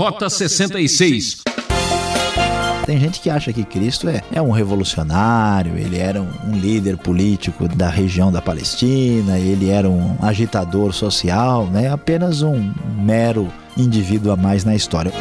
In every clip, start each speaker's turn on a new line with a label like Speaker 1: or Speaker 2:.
Speaker 1: Rota 66.
Speaker 2: Tem gente que acha que Cristo é, é um revolucionário, ele era um, um, líder político da região da Palestina, ele era um agitador social, né? apenas um mero indivíduo a mais na história.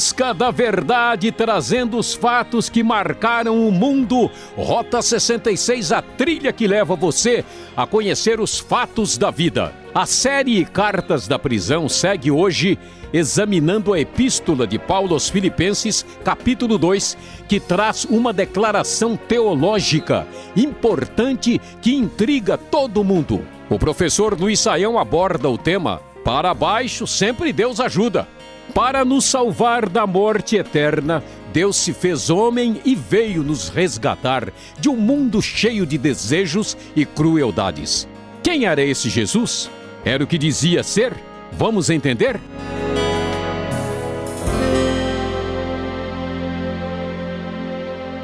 Speaker 1: Busca da verdade, trazendo os fatos que marcaram o mundo, Rota 66, a trilha que leva você a conhecer os fatos da vida. A série Cartas da Prisão segue hoje examinando a epístola de Paulo aos Filipenses, capítulo 2, que traz uma declaração teológica importante que intriga todo mundo. O professor Luiz Saião aborda o tema Para baixo sempre Deus ajuda. Para nos salvar da morte eterna, Deus se fez homem e veio nos resgatar de um mundo cheio de desejos e crueldades. Quem era esse Jesus? Era o que dizia ser? Vamos entender?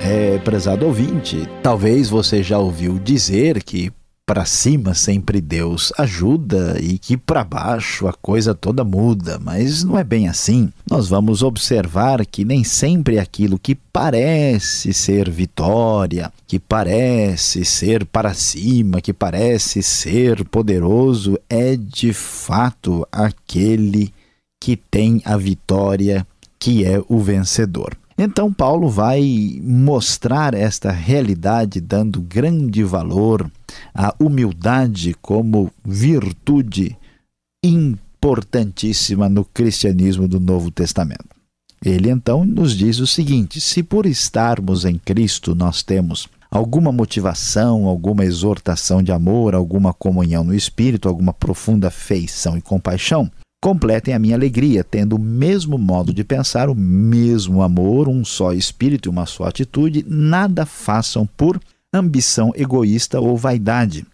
Speaker 2: É, prezado ouvinte, talvez você já ouviu dizer que para cima sempre Deus ajuda e que para baixo a coisa toda muda, mas não é bem assim. Nós vamos observar que nem sempre aquilo que parece ser vitória, que parece ser para cima, que parece ser poderoso, é de fato aquele que tem a vitória, que é o vencedor. Então, Paulo vai mostrar esta realidade, dando grande valor à humildade como virtude importantíssima no cristianismo do Novo Testamento. Ele então nos diz o seguinte: se por estarmos em Cristo nós temos alguma motivação, alguma exortação de amor, alguma comunhão no espírito, alguma profunda feição e compaixão, completem a minha alegria, tendo o mesmo modo de pensar, o mesmo amor, um só espírito e uma só atitude, nada façam por ambição egoísta ou vaidade,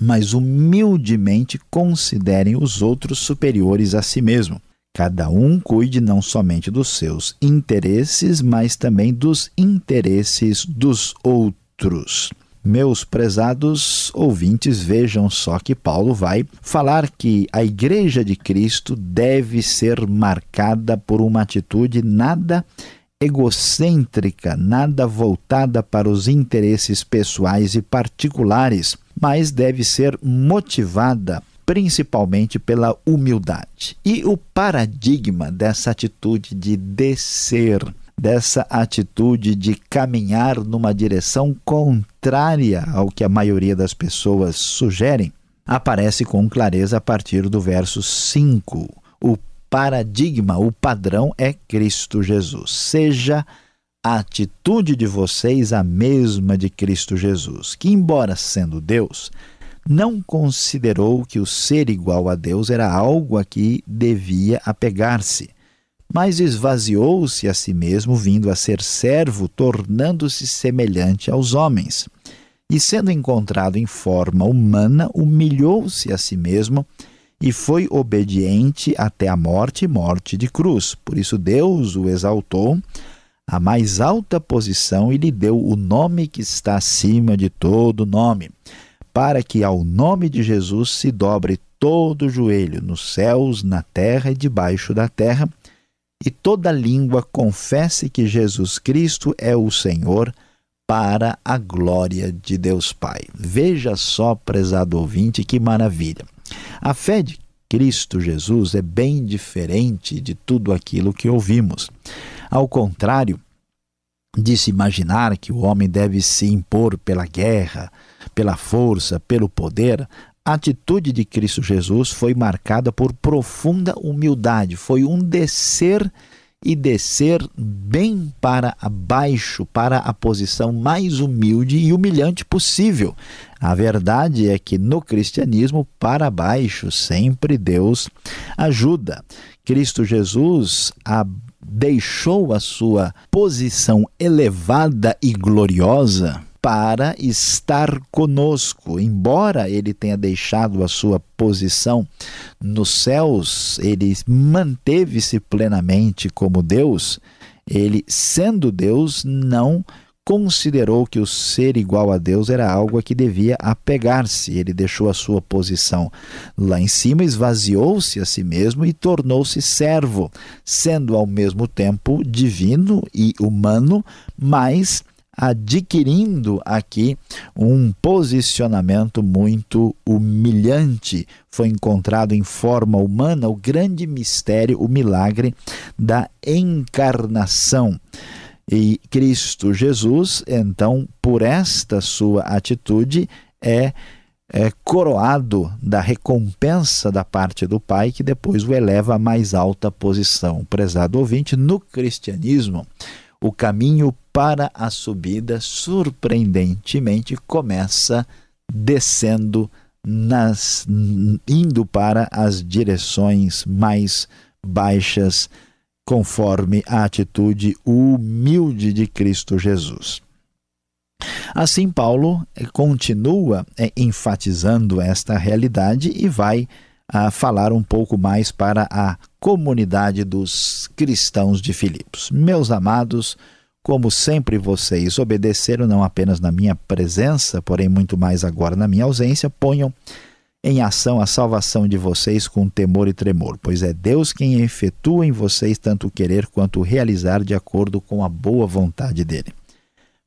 Speaker 2: mas humildemente considerem os outros superiores a si mesmo. Cada um cuide não somente dos seus interesses, mas também dos interesses dos outros. Meus prezados ouvintes, vejam só que Paulo vai falar que a Igreja de Cristo deve ser marcada por uma atitude nada egocêntrica, nada voltada para os interesses pessoais e particulares, mas deve ser motivada principalmente pela humildade. E o paradigma dessa atitude de descer dessa atitude de caminhar numa direção contrária ao que a maioria das pessoas sugerem, aparece com clareza a partir do verso 5. O paradigma, o padrão é Cristo Jesus. Seja a atitude de vocês a mesma de Cristo Jesus, que, embora sendo Deus, não considerou que o ser igual a Deus era algo a que devia apegar-se mas esvaziou-se a si mesmo, vindo a ser servo, tornando-se semelhante aos homens. E sendo encontrado em forma humana, humilhou-se a si mesmo e foi obediente até a morte morte de cruz. Por isso Deus o exaltou à mais alta posição e lhe deu o nome que está acima de todo nome, para que ao nome de Jesus se dobre todo o joelho, nos céus, na terra e debaixo da terra, e toda língua confesse que Jesus Cristo é o Senhor, para a glória de Deus Pai. Veja só, prezado ouvinte, que maravilha. A fé de Cristo Jesus é bem diferente de tudo aquilo que ouvimos. Ao contrário de se imaginar que o homem deve se impor pela guerra, pela força, pelo poder, a atitude de Cristo Jesus foi marcada por profunda humildade, foi um descer e descer bem para baixo, para a posição mais humilde e humilhante possível. A verdade é que no cristianismo, para baixo, sempre Deus ajuda. Cristo Jesus deixou a sua posição elevada e gloriosa para estar conosco. Embora ele tenha deixado a sua posição nos céus, ele manteve-se plenamente como Deus. Ele, sendo Deus, não considerou que o ser igual a Deus era algo a que devia apegar-se. Ele deixou a sua posição lá em cima, esvaziou-se a si mesmo e tornou-se servo, sendo ao mesmo tempo divino e humano, mas adquirindo aqui um posicionamento muito humilhante. Foi encontrado em forma humana o grande mistério, o milagre da encarnação. E Cristo Jesus, então, por esta sua atitude, é, é coroado da recompensa da parte do Pai, que depois o eleva à mais alta posição. Prezado ouvinte, no cristianismo, o caminho para a subida, surpreendentemente, começa descendo, nas, indo para as direções mais baixas conforme a atitude humilde de Cristo Jesus. Assim, Paulo continua eh, enfatizando esta realidade e vai a falar um pouco mais para a comunidade dos cristãos de Filipos. Meus amados, como sempre vocês obedeceram não apenas na minha presença, porém muito mais agora na minha ausência, ponham em ação a salvação de vocês com temor e tremor, pois é Deus quem efetua em vocês tanto o querer quanto o realizar de acordo com a boa vontade dele.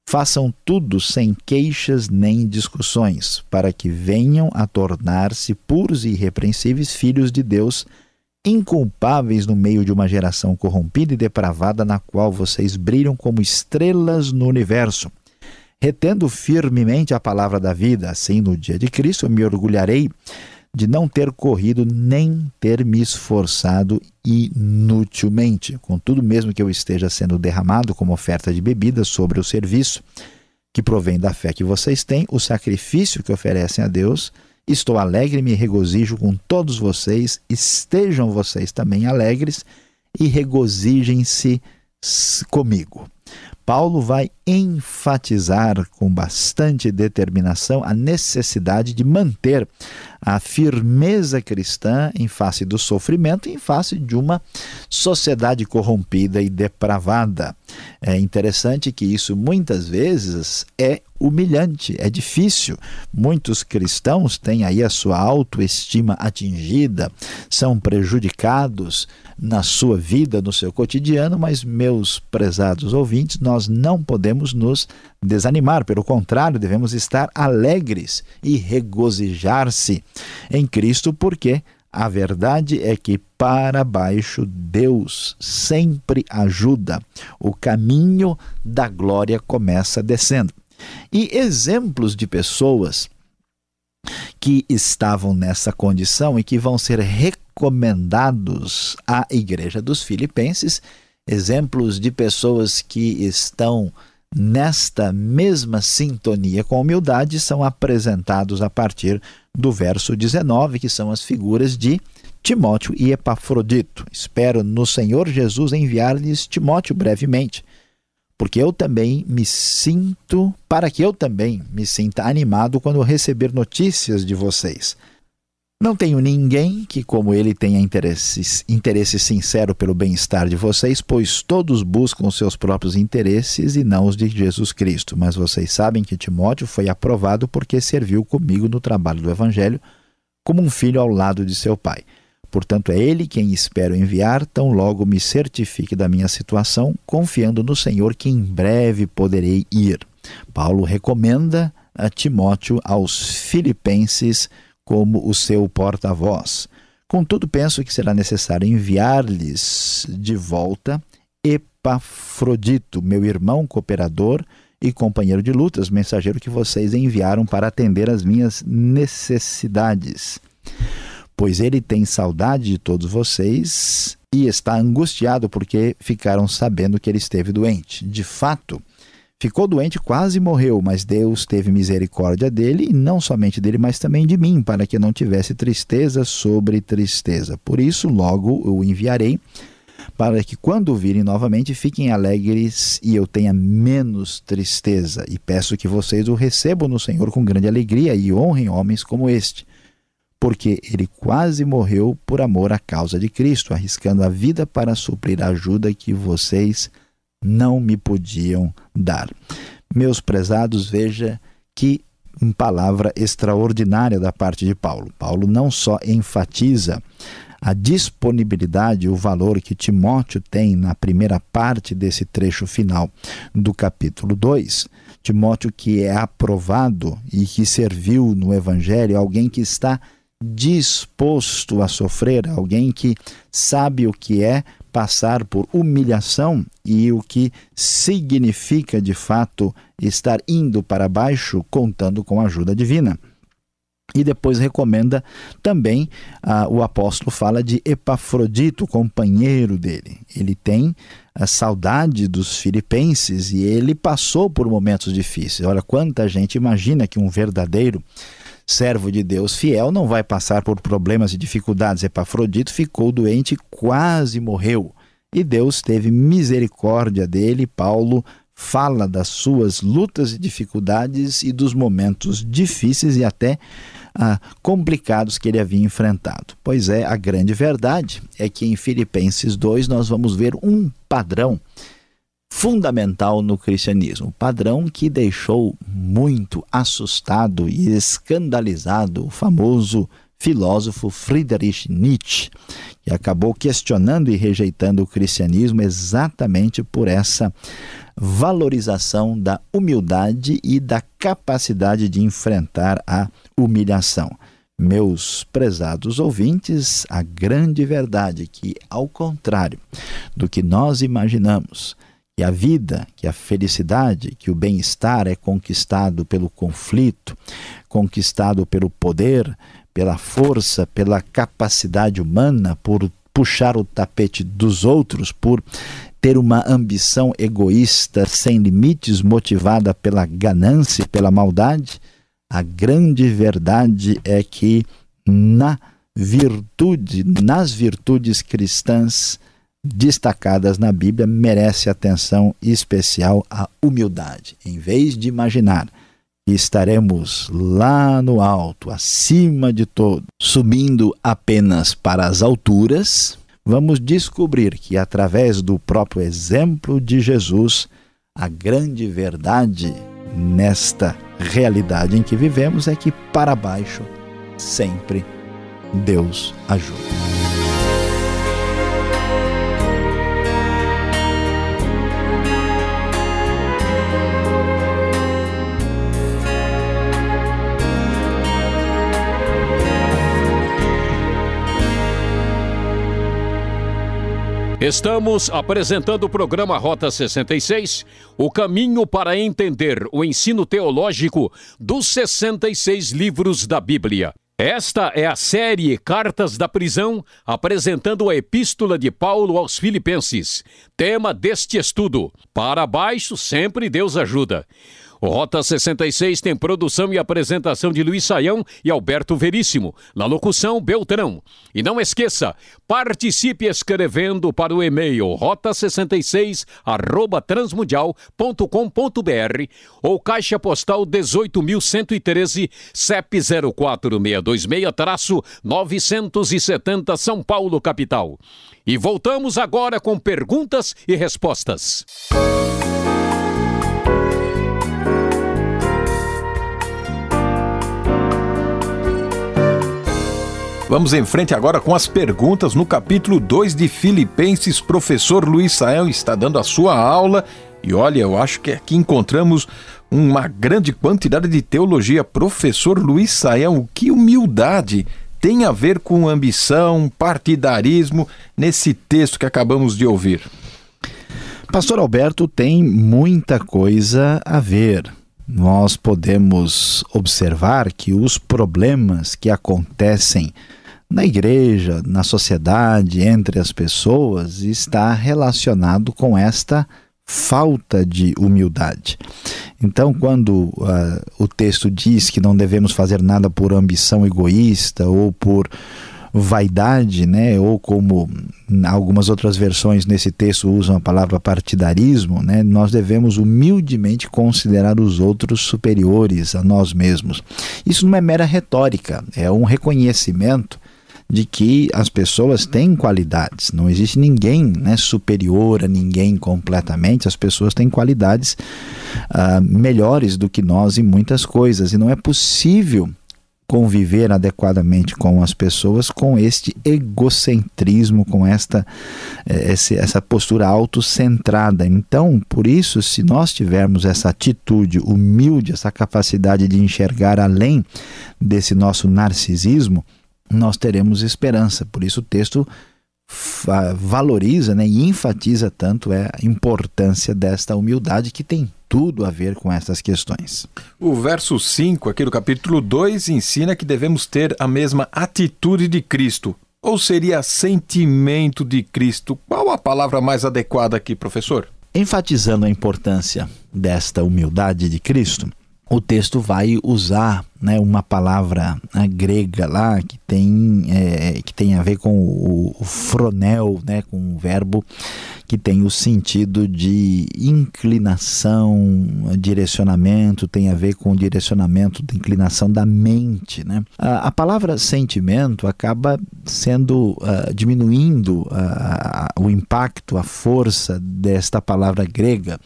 Speaker 2: Façam tudo sem queixas nem discussões, para que venham a tornar-se puros e irrepreensíveis filhos de Deus, inculpáveis no meio de uma geração corrompida e depravada na qual vocês brilham como estrelas no universo retendo firmemente a palavra da vida. Assim, no dia de Cristo, me orgulharei de não ter corrido nem ter me esforçado inutilmente. Contudo, mesmo que eu esteja sendo derramado como oferta de bebida sobre o serviço que provém da fé que vocês têm, o sacrifício que oferecem a Deus, estou alegre e me regozijo com todos vocês. Estejam vocês também alegres e regozijem-se comigo. Paulo vai enfatizar com bastante determinação a necessidade de manter a firmeza cristã em face do sofrimento, em face de uma sociedade corrompida e depravada. É interessante que isso muitas vezes é humilhante, é difícil. Muitos cristãos têm aí a sua autoestima atingida, são prejudicados na sua vida, no seu cotidiano, mas, meus prezados ouvintes, nós não podemos nos desanimar, pelo contrário, devemos estar alegres e regozijar-se em Cristo, porque a verdade é que para baixo Deus sempre ajuda. O caminho da glória começa descendo. E exemplos de pessoas que estavam nessa condição e que vão ser recomendados à igreja dos Filipenses, exemplos de pessoas que estão nesta mesma sintonia com a humildade são apresentados a partir do verso 19, que são as figuras de Timóteo e Epafrodito. Espero no Senhor Jesus enviar-lhes Timóteo brevemente porque eu também me sinto, para que eu também me sinta animado quando receber notícias de vocês. Não tenho ninguém que, como ele, tenha interesse, interesse sincero pelo bem-estar de vocês, pois todos buscam seus próprios interesses e não os de Jesus Cristo. Mas vocês sabem que Timóteo foi aprovado porque serviu comigo no trabalho do Evangelho como um filho ao lado de seu pai. Portanto, é ele quem espero enviar, tão logo me certifique da minha situação, confiando no Senhor que em breve poderei ir. Paulo recomenda a Timóteo aos filipenses como o seu porta-voz. Contudo, penso que será necessário enviar-lhes de volta Epafrodito, meu irmão cooperador e companheiro de lutas, mensageiro que vocês enviaram para atender às minhas necessidades pois ele tem saudade de todos vocês e está angustiado porque ficaram sabendo que ele esteve doente. De fato, ficou doente, quase morreu, mas Deus teve misericórdia dele, e não somente dele, mas também de mim, para que não tivesse tristeza sobre tristeza. Por isso, logo o enviarei, para que quando virem novamente fiquem alegres e eu tenha menos tristeza. E peço que vocês o recebam no Senhor com grande alegria e honrem homens como este porque ele quase morreu por amor à causa de Cristo, arriscando a vida para suprir a ajuda que vocês não me podiam dar. Meus prezados, veja que palavra extraordinária da parte de Paulo. Paulo não só enfatiza a disponibilidade, o valor que Timóteo tem na primeira parte desse trecho final do capítulo 2. Timóteo que é aprovado e que serviu no evangelho, alguém que está disposto a sofrer, alguém que sabe o que é passar por humilhação e o que significa de fato estar indo para baixo contando com a ajuda divina. E depois recomenda também, ah, o apóstolo fala de Epafrodito, companheiro dele. Ele tem a saudade dos filipenses e ele passou por momentos difíceis. Olha, quanta gente imagina que um verdadeiro servo de Deus fiel não vai passar por problemas e dificuldades. Epafrodito ficou doente e quase morreu. E Deus teve misericórdia dele. Paulo fala das suas lutas e dificuldades e dos momentos difíceis e até ah, complicados que ele havia enfrentado. Pois é, a grande verdade é que em Filipenses 2 nós vamos ver um padrão fundamental no cristianismo, padrão que deixou muito assustado e escandalizado o famoso filósofo Friedrich Nietzsche, que acabou questionando e rejeitando o cristianismo exatamente por essa valorização da humildade e da capacidade de enfrentar a humilhação. Meus prezados ouvintes, a grande verdade é que, ao contrário do que nós imaginamos, que a vida, que a felicidade, que o bem-estar é conquistado pelo conflito, conquistado pelo poder, pela força, pela capacidade humana, por puxar o tapete dos outros, por ter uma ambição egoísta sem limites, motivada pela ganância e pela maldade. A grande verdade é que na virtude, nas virtudes cristãs, destacadas na Bíblia merece atenção especial a humildade. Em vez de imaginar que estaremos lá no alto, acima de todo, subindo apenas para as alturas, vamos descobrir que através do próprio exemplo de Jesus, a grande verdade nesta realidade em que vivemos é que para baixo sempre Deus ajuda.
Speaker 1: Estamos apresentando o programa Rota 66, o caminho para entender o ensino teológico dos 66 livros da Bíblia. Esta é a série Cartas da Prisão, apresentando a Epístola de Paulo aos Filipenses. Tema deste estudo: Para baixo sempre Deus ajuda. O Rota 66 tem produção e apresentação de Luiz Saião e Alberto Veríssimo. Na locução, Beltrão. E não esqueça, participe escrevendo para o e-mail rota66 arroba transmundial.com.br ou caixa postal 18.113 CEP 04626-970 São Paulo, capital. E voltamos agora com perguntas e respostas.
Speaker 3: Vamos em frente agora com as perguntas no capítulo 2 de Filipenses. Professor Luiz Sael está dando a sua aula e olha, eu acho que aqui encontramos uma grande quantidade de teologia. Professor Luiz Sael, que humildade tem a ver com ambição, partidarismo nesse texto que acabamos de ouvir?
Speaker 2: Pastor Alberto tem muita coisa a ver. Nós podemos observar que os problemas que acontecem na igreja, na sociedade, entre as pessoas, está relacionado com esta falta de humildade. Então, quando uh, o texto diz que não devemos fazer nada por ambição egoísta ou por vaidade, né, ou como algumas outras versões nesse texto usam a palavra partidarismo, né, nós devemos humildemente considerar os outros superiores a nós mesmos. Isso não é mera retórica, é um reconhecimento de que as pessoas têm qualidades. Não existe ninguém né, superior a ninguém completamente. As pessoas têm qualidades uh, melhores do que nós em muitas coisas. E não é possível conviver adequadamente com as pessoas com este egocentrismo, com esta eh, essa postura autocentrada. Então, por isso, se nós tivermos essa atitude humilde, essa capacidade de enxergar além desse nosso narcisismo, nós teremos esperança. Por isso o texto valoriza né, e enfatiza tanto é a importância desta humildade que tem tudo a ver com essas questões.
Speaker 3: O verso 5 aqui do capítulo 2 ensina que devemos ter a mesma atitude de Cristo. Ou seria sentimento de Cristo? Qual a palavra mais adequada aqui, professor?
Speaker 2: Enfatizando a importância desta humildade de Cristo, o texto vai usar né, uma palavra né, grega lá que tem, é, que tem a ver com o, o fronel, né, com um verbo que tem o sentido de inclinação, direcionamento, tem a ver com o direcionamento da inclinação da mente. Né? A, a palavra sentimento acaba sendo uh, diminuindo uh, o impacto, a força desta palavra grega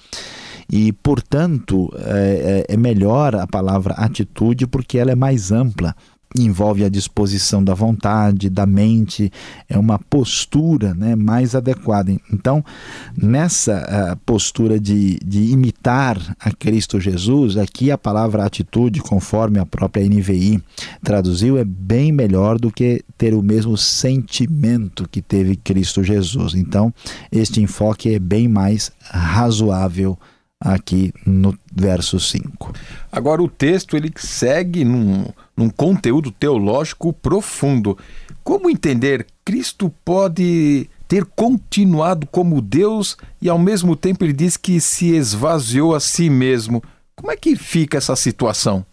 Speaker 2: e, portanto, é, é, é melhor a palavra atitude porque ela é mais ampla envolve a disposição da vontade, da mente, é uma postura né, mais adequada. Então, nessa uh, postura de, de imitar a Cristo Jesus, aqui a palavra atitude, conforme a própria NVI traduziu, é bem melhor do que ter o mesmo sentimento que teve Cristo Jesus. Então, este enfoque é bem mais razoável aqui no verso 5.
Speaker 3: Agora o texto ele segue num, num conteúdo teológico profundo. Como entender Cristo pode ter continuado como Deus e ao mesmo tempo ele diz que se esvaziou a si mesmo? Como é que fica essa situação?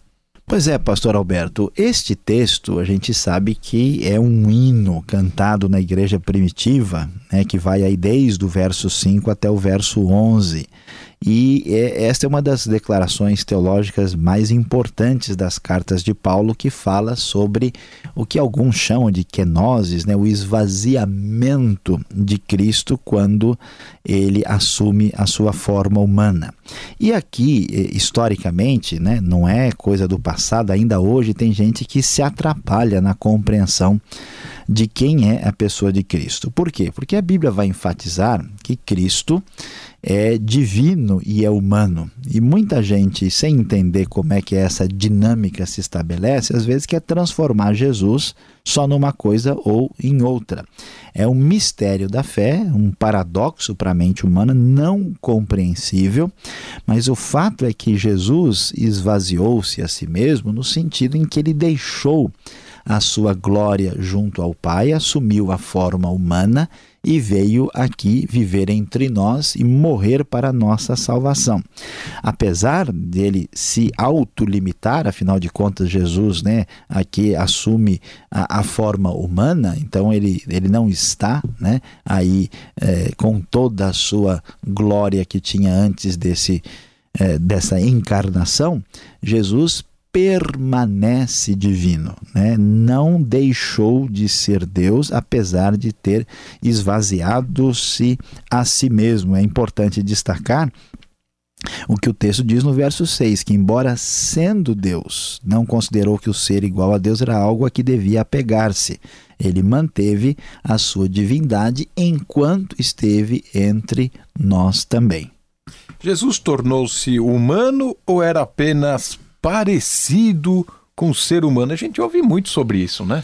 Speaker 2: Pois é, pastor Alberto, este texto a gente sabe que é um hino cantado na igreja primitiva, né, que vai aí desde o verso 5 até o verso 11. E é, esta é uma das declarações teológicas mais importantes das cartas de Paulo, que fala sobre o que alguns chamam de kenosis, né, o esvaziamento de Cristo quando ele assume a sua forma humana. E aqui, historicamente, né, não é coisa do passado, ainda hoje tem gente que se atrapalha na compreensão de quem é a pessoa de Cristo. Por quê? Porque a Bíblia vai enfatizar que Cristo é divino e é humano. E muita gente, sem entender como é que essa dinâmica se estabelece, às vezes quer transformar Jesus só numa coisa ou em outra. É um mistério da fé, um paradoxo para a mente humana não compreensível, mas o fato é que Jesus esvaziou-se a si mesmo no sentido em que ele deixou a sua glória junto ao Pai, assumiu a forma humana e veio aqui viver entre nós e morrer para a nossa salvação. Apesar dele se autolimitar, afinal de contas, Jesus né, aqui assume a, a forma humana, então ele, ele não está né, aí é, com toda a sua glória que tinha antes desse, é, dessa encarnação, Jesus permanece divino, né? não deixou de ser Deus, apesar de ter esvaziado-se a si mesmo. É importante destacar o que o texto diz no verso 6, que embora sendo Deus, não considerou que o ser igual a Deus era algo a que devia apegar-se. Ele manteve a sua divindade enquanto esteve entre nós também.
Speaker 3: Jesus tornou-se humano ou era apenas parecido com o ser humano. A gente ouve muito sobre isso, né?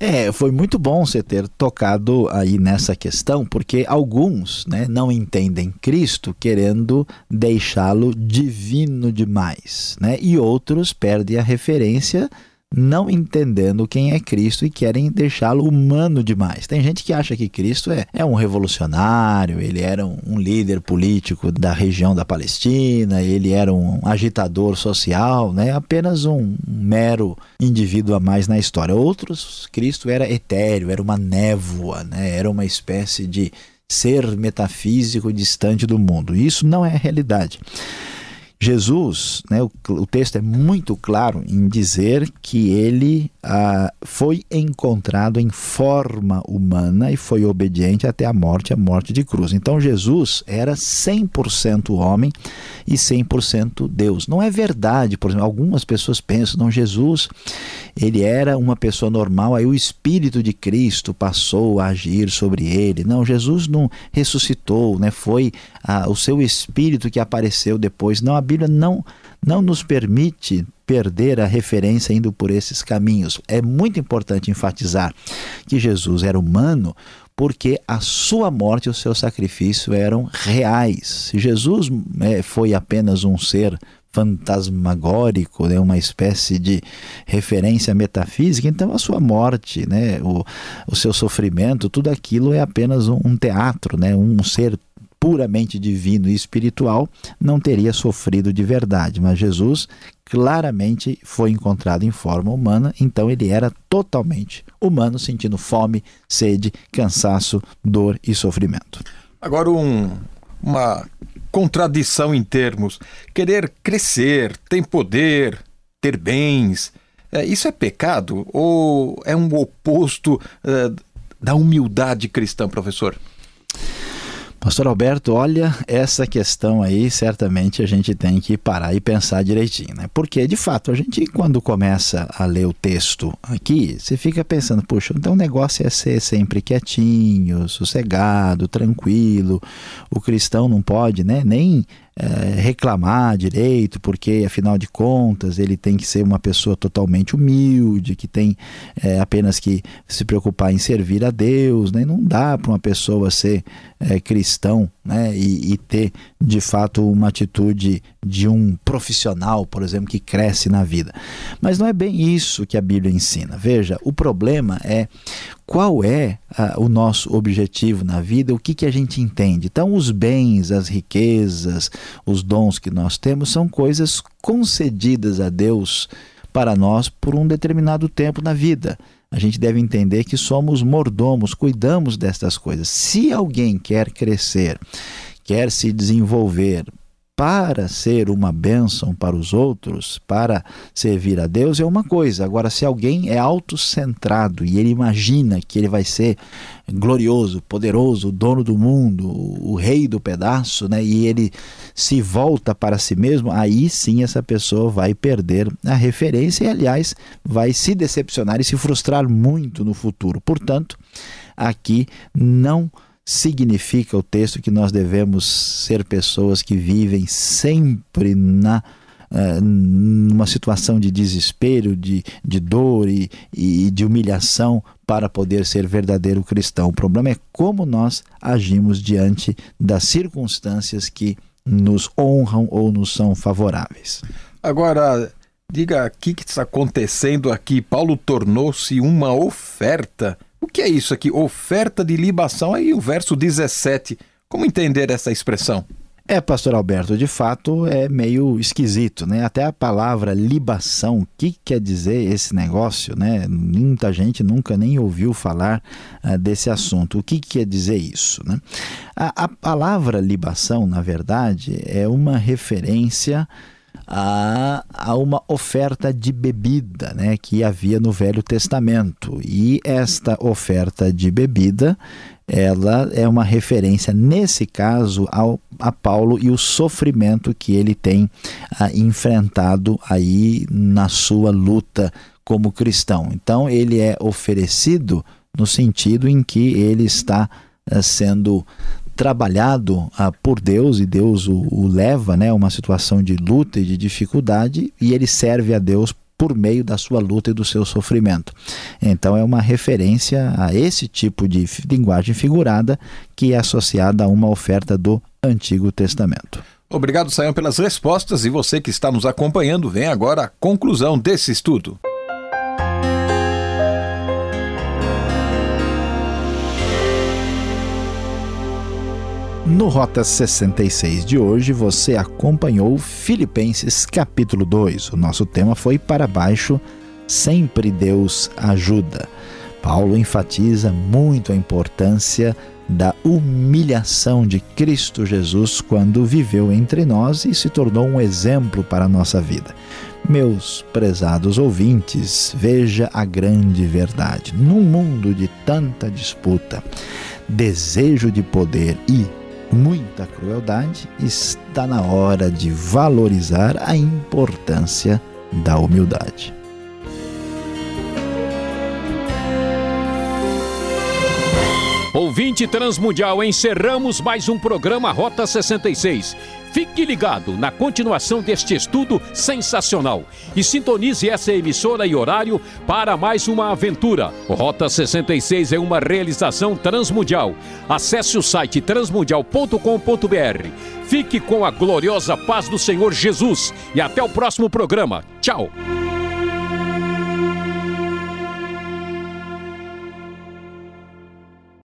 Speaker 2: É, foi muito bom você ter tocado aí nessa questão, porque alguns né, não entendem Cristo querendo deixá-lo divino demais, né? E outros perdem a referência não entendendo quem é Cristo e querem deixá-lo humano demais. Tem gente que acha que Cristo é, é um revolucionário, ele era um, um líder político da região da Palestina, ele era um agitador social, né? apenas um mero indivíduo a mais na história. Outros, Cristo era etéreo, era uma névoa, né? era uma espécie de ser metafísico distante do mundo. Isso não é realidade. Jesus, né, o, o, texto é muito claro em dizer que ele ah, foi encontrado em forma humana e foi obediente até a morte, a morte de cruz. Então Jesus era 100% homem e 100% Deus. Não é verdade, por exemplo, algumas pessoas pensam, não, Jesus, ele era uma pessoa normal, aí o Espírito de Cristo passou a agir sobre ele. Não, Jesus não ressuscitou, né, foi ah, o seu Espírito que apareceu depois. Não, a Bíblia não, não nos permite perder a referência indo por esses caminhos. É muito importante enfatizar que Jesus era humano porque a sua morte e o seu sacrifício eram reais. Se Jesus é, foi apenas um ser fantasmagórico, né, uma espécie de referência metafísica, então a sua morte, né, o, o seu sofrimento, tudo aquilo é apenas um, um teatro, né, um ser puramente divino e espiritual, não teria sofrido de verdade. Mas Jesus claramente foi encontrado em forma humana, então ele era totalmente humano, sentindo fome, sede, cansaço, dor e sofrimento.
Speaker 3: Agora, um, uma contradição em termos. Querer crescer, ter poder, ter bens. É, isso é pecado ou é um oposto é, da humildade cristã, professor?
Speaker 2: Pastor Alberto, olha, essa questão aí certamente a gente tem que parar e pensar direitinho, né? Porque, de fato, a gente, quando começa a ler o texto aqui, você fica pensando, puxa, então o negócio é ser sempre quietinho, sossegado, tranquilo. O cristão não pode, né? Nem é, reclamar direito, porque afinal de contas ele tem que ser uma pessoa totalmente humilde, que tem é, apenas que se preocupar em servir a Deus, né? não dá para uma pessoa ser é, cristão né? E, e, ter de fato uma atitude de um profissional, por exemplo, que cresce na vida. Mas não é bem isso que a Bíblia ensina. Veja, o problema é qual é uh, o nosso objetivo na vida, o que, que a gente entende. Então, os bens, as riquezas, os dons que nós temos são coisas concedidas a Deus para nós por um determinado tempo na vida. A gente deve entender que somos mordomos, cuidamos destas coisas. Se alguém quer crescer, quer se desenvolver, para ser uma bênção para os outros, para servir a Deus, é uma coisa. Agora, se alguém é autocentrado e ele imagina que ele vai ser glorioso, poderoso, o dono do mundo, o rei do pedaço, né, e ele se volta para si mesmo, aí sim essa pessoa vai perder a referência e, aliás, vai se decepcionar e se frustrar muito no futuro. Portanto, aqui não significa o texto que nós devemos ser pessoas que vivem sempre na uh, numa situação de desespero, de, de dor e, e de humilhação para poder ser verdadeiro cristão. O problema é como nós agimos diante das circunstâncias que nos honram ou nos são favoráveis.
Speaker 3: Agora, diga o que está acontecendo aqui. Paulo tornou-se uma oferta o que é isso aqui? Oferta de libação. Aí o verso 17. Como entender essa expressão?
Speaker 2: É, pastor Alberto, de fato é meio esquisito, né? Até a palavra libação, o que quer dizer esse negócio, né? Muita gente nunca nem ouviu falar uh, desse assunto. O que quer dizer isso, né? A, a palavra libação, na verdade, é uma referência a, a uma oferta de bebida né, que havia no Velho Testamento. E esta oferta de bebida ela é uma referência, nesse caso, ao, a Paulo e o sofrimento que ele tem ah, enfrentado aí na sua luta como cristão. Então, ele é oferecido no sentido em que ele está ah, sendo trabalhado ah, por Deus e Deus o, o leva né, a uma situação de luta e de dificuldade e ele serve a Deus por meio da sua luta e do seu sofrimento. Então é uma referência a esse tipo de linguagem figurada que é associada a uma oferta do Antigo Testamento.
Speaker 3: Obrigado, Sayão, pelas respostas e você que está nos acompanhando, vem agora a conclusão desse estudo.
Speaker 2: No Rota 66 de hoje, você acompanhou Filipenses capítulo 2. O nosso tema foi Para Baixo, Sempre Deus Ajuda. Paulo enfatiza muito a importância da humilhação de Cristo Jesus quando viveu entre nós e se tornou um exemplo para a nossa vida. Meus prezados ouvintes, veja a grande verdade. Num mundo de tanta disputa, desejo de poder e muita crueldade, está na hora de valorizar a importância da humildade.
Speaker 1: Ouvinte Transmundial, encerramos mais um programa Rota 66. Fique ligado na continuação deste estudo sensacional e sintonize essa emissora e horário para mais uma aventura. Rota 66 é uma realização transmundial. Acesse o site transmundial.com.br. Fique com a gloriosa paz do Senhor Jesus e até o próximo programa. Tchau.